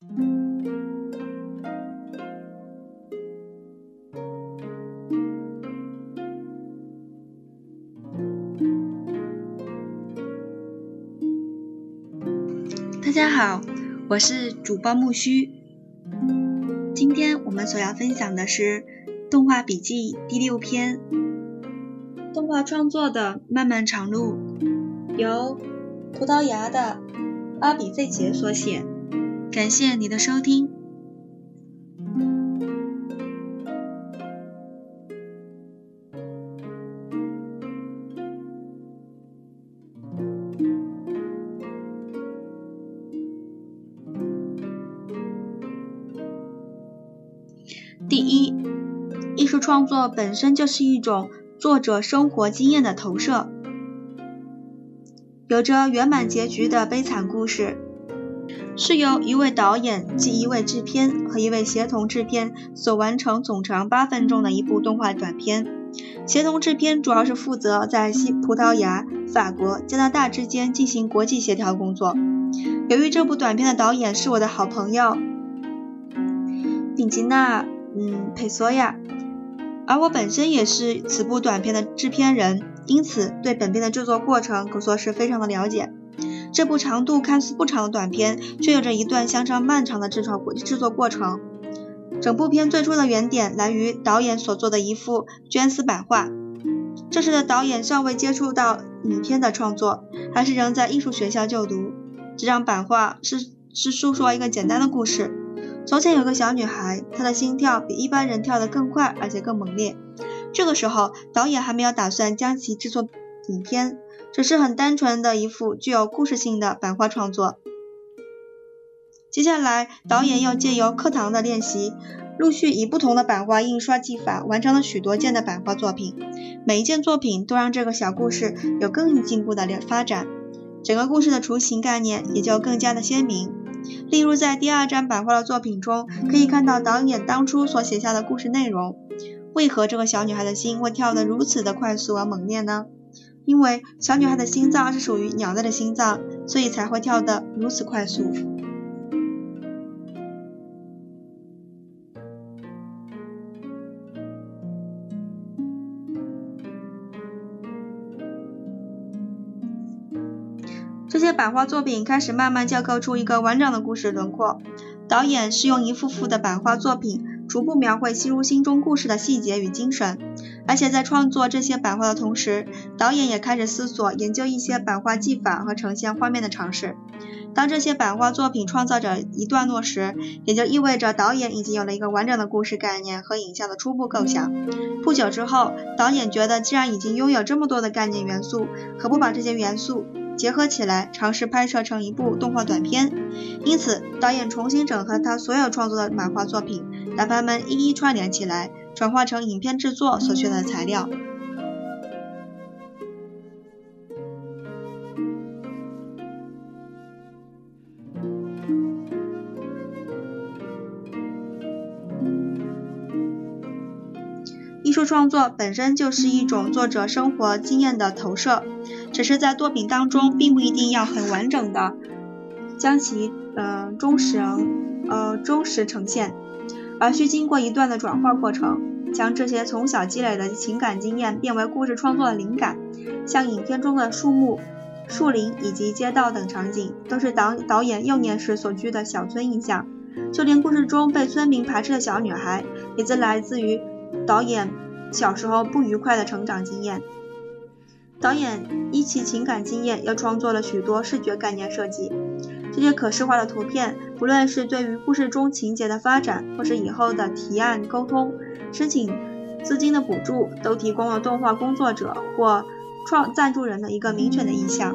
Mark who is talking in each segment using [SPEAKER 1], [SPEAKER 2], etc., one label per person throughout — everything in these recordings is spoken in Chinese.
[SPEAKER 1] 大家好，我是主播木须。今天我们所要分享的是《动画笔记》第六篇，动画创作的漫漫长路，由葡萄牙的阿比费杰所写。感谢你的收听。第一，艺术创作本身就是一种作者生活经验的投射。有着圆满结局的悲惨故事，是由一位导演及一位制片和一位协同制片所完成，总长八分钟的一部动画短片。协同制片主要是负责在西葡萄牙、法国、加拿大之间进行国际协调工作。由于这部短片的导演是我的好朋友丙吉娜。嗯，佩索亚，而我本身也是此部短片的制片人，因此对本片的制作过程可说是非常的了解。这部长度看似不长的短片，却有着一段相当漫长的制作制作过程。整部片最初的原点来于导演所做的一幅绢丝版画。这时的导演尚未接触到影片的创作，还是仍在艺术学校就读。这张版画是是诉说一个简单的故事。从前有个小女孩，她的心跳比一般人跳得更快，而且更猛烈。这个时候，导演还没有打算将其制作影片，只是很单纯的一幅具有故事性的版画创作。接下来，导演又借由课堂的练习，陆续以不同的版画印刷技法完成了许多件的版画作品。每一件作品都让这个小故事有更进一步的发展，整个故事的雏形概念也就更加的鲜明。例如，在第二张版画的作品中，可以看到导演当初所写下的故事内容。为何这个小女孩的心会跳得如此的快速而猛烈呢？因为小女孩的心脏是属于鸟类的心脏，所以才会跳得如此快速。这些版画作品开始慢慢架构出一个完整的故事轮廓。导演是用一幅幅的版画作品，逐步描绘吸入心中故事的细节与精神。而且在创作这些版画的同时，导演也开始思索研究一些版画技法和呈现画面的尝试。当这些版画作品创造者一段落时，也就意味着导演已经有了一个完整的故事概念和影像的初步构想。不久之后，导演觉得既然已经拥有这么多的概念元素，何不把这些元素？结合起来，尝试拍摄成一部动画短片。因此，导演重新整合他所有创作的版画作品，把它们一一串联起来，转化成影片制作所需的材料。艺术创作本身就是一种作者生活经验的投射。只是在作品当中，并不一定要很完整的将其呃忠实呃忠实呈现，而需经过一段的转化过程，将这些从小积累的情感经验变为故事创作的灵感。像影片中的树木、树林以及街道等场景，都是导导演幼年时所居的小村印象。就连故事中被村民排斥的小女孩，也则来自于导演小时候不愉快的成长经验。导演依其情感经验，又创作了许多视觉概念设计。这些可视化的图片，不论是对于故事中情节的发展，或是以后的提案沟通、申请资金的补助，都提供了动画工作者或创赞助人的一个明确的意向。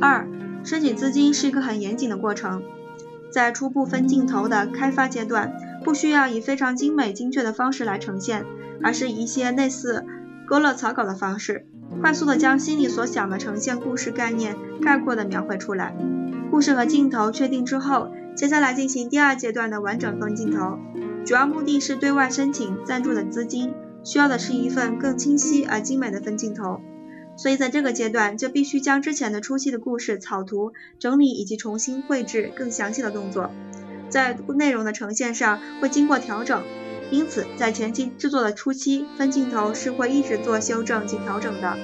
[SPEAKER 1] 二。申请资金是一个很严谨的过程，在初步分镜头的开发阶段，不需要以非常精美精确的方式来呈现，而是一些类似勾勒草稿的方式，快速的将心里所想的呈现故事概念概括的描绘出来。故事和镜头确定之后，接下来进行第二阶段的完整分镜头，主要目的是对外申请赞助的资金，需要的是一份更清晰而精美的分镜头。所以在这个阶段，就必须将之前的初期的故事草图整理以及重新绘制更详细的动作，在内容的呈现上会经过调整。因此，在前期制作的初期，分镜头是会一直做修正及调整的。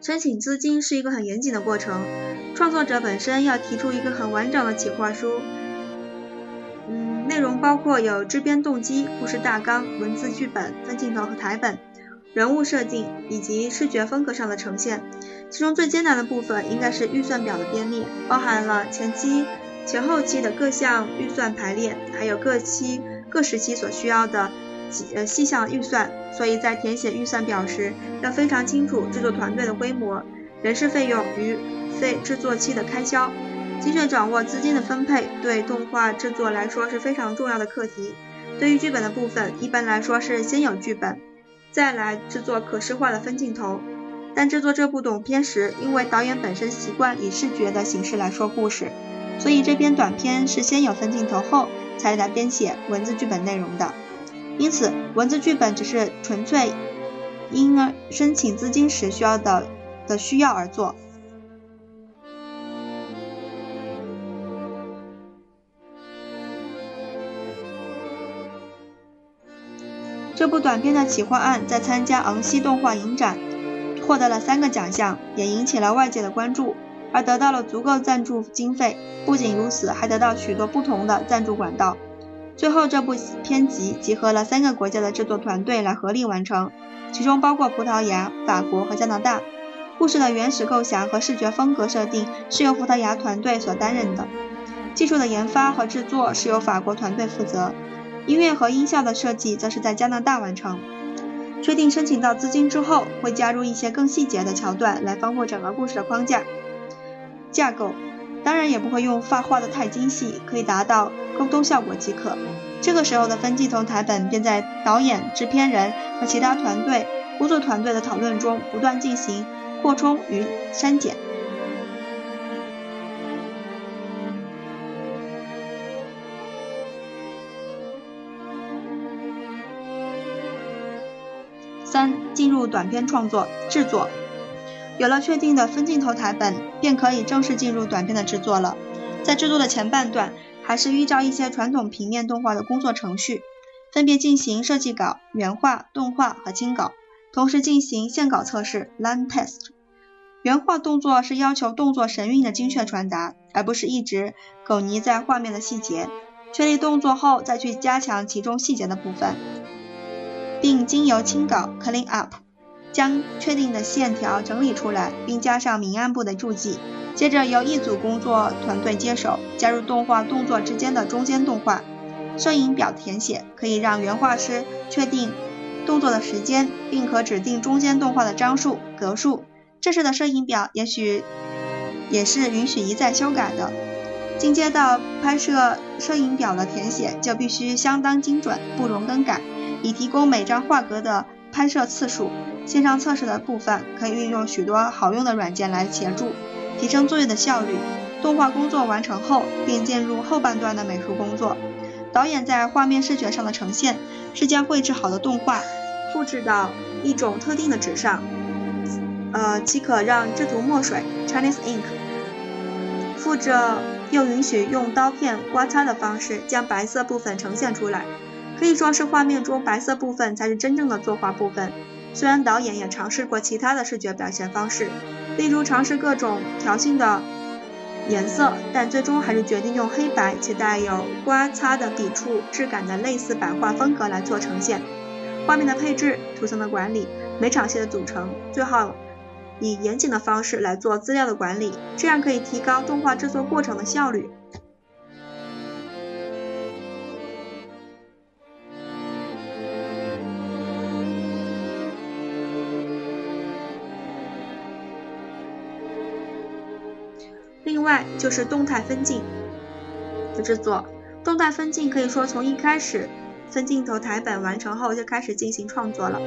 [SPEAKER 1] 申请资金是一个很严谨的过程，创作者本身要提出一个很完整的企划书，嗯，内容包括有制编动机、故事大纲、文字剧本、分镜头和台本、人物设定以及视觉风格上的呈现。其中最艰难的部分应该是预算表的编列，包含了前期、前后期的各项预算排列，还有各期各时期所需要的几。呃，细项预算，所以在填写预算表时，要非常清楚制作团队的规模、人事费用与费制作期的开销，精确掌握资金的分配，对动画制作来说是非常重要的课题。对于剧本的部分，一般来说是先有剧本，再来制作可视化的分镜头。但制作这部短片时，因为导演本身习惯以视觉的形式来说故事，所以这篇短片是先有分镜头后，才来编写文字剧本内容的。因此，文字剧本只是纯粹因申请资金时需要的的需要而做。这部短片的企划案在参加昂西动画影展获得了三个奖项，也引起了外界的关注，而得到了足够赞助经费。不仅如此，还得到许多不同的赞助管道。最后，这部片集集合了三个国家的制作团队来合力完成，其中包括葡萄牙、法国和加拿大。故事的原始构想和视觉风格设定是由葡萄牙团队所担任的，技术的研发和制作是由法国团队负责，音乐和音效的设计则是在加拿大完成。确定申请到资金之后，会加入一些更细节的桥段来丰富整个故事的框架架构。当然也不会用画画的太精细，可以达到沟通效果即可。这个时候的分镜头台本便在导演、制片人和其他团队工作团队的讨论中不断进行扩充与删减。进入短片创作制作。有了确定的分镜头台本，便可以正式进入短片的制作了。在制作的前半段，还是依照一些传统平面动画的工作程序，分别进行设计稿、原画、动画和清稿，同时进行线稿测试 （line test）。原画动作是要求动作神韵的精确传达，而不是一直苟泥在画面的细节。确立动作后，再去加强其中细节的部分，并经由清稿 （clean up）。将确定的线条整理出来，并加上明暗部的注记。接着由一组工作团队接手，加入动画动作之间的中间动画。摄影表填写可以让原画师确定动作的时间，并可指定中间动画的张数、格数。这时的摄影表也许也是允许一再修改的。进阶到拍摄摄影表的填写就必须相当精准，不容更改，以提供每张画格的拍摄次数。线上测试的部分可以运用许多好用的软件来协助，提升作业的效率。动画工作完成后，并进入后半段的美术工作。导演在画面视觉上的呈现是将绘制好的动画复制到一种特定的纸上，呃，即可让制图墨水 （Chinese ink） 附着，又允许用刀片刮擦的方式将白色部分呈现出来。可以说是画面中白色部分才是真正的作画部分。虽然导演也尝试过其他的视觉表现方式，例如尝试各种调性的颜色，但最终还是决定用黑白且带有刮擦的笔触质感的类似版画风格来做呈现。画面的配置、图层的管理、每场戏的组成，最好以严谨的方式来做资料的管理，这样可以提高动画制作过程的效率。另外就是动态分镜的制作。动态分镜可以说从一开始分镜头台本完成后就开始进行创作了，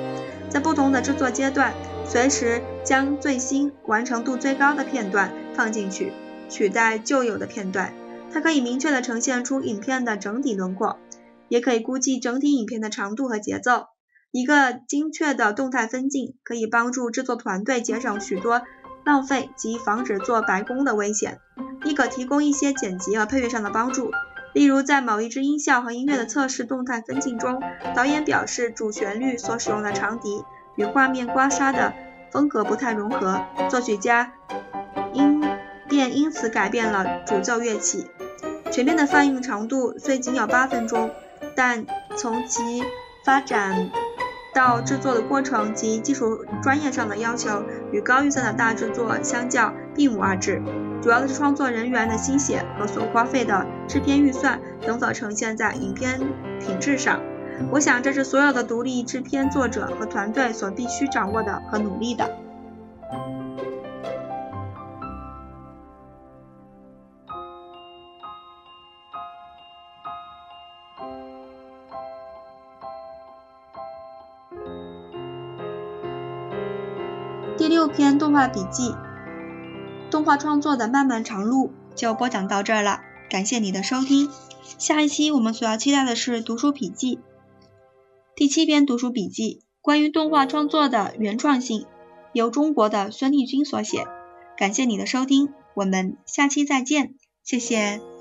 [SPEAKER 1] 在不同的制作阶段，随时将最新、完成度最高的片段放进去，取代旧有的片段。它可以明确地呈现出影片的整体轮廓，也可以估计整体影片的长度和节奏。一个精确的动态分镜可以帮助制作团队节省许多浪费及防止做白工的危险，亦可提供一些剪辑和配乐上的帮助。例如，在某一支音效和音乐的测试动态分镜中，导演表示主旋律所使用的长笛与画面刮痧的风格不太融合，作曲家因便因此改变了主奏乐器。全片的放映长度虽仅有八分钟，但从其发展。到制作的过程及技术专业上的要求与高预算的大制作相较并无二致，主要的是创作人员的心血和所花费的制片预算能否呈现在影片品质上。我想这是所有的独立制片作者和团队所必须掌握的和努力的。第六篇动画笔记，动画创作的漫漫长路就播讲到这儿了，感谢你的收听。下一期我们所要期待的是读书笔记，第七篇读书笔记，关于动画创作的原创性，由中国的孙立军所写。感谢你的收听，我们下期再见，谢谢。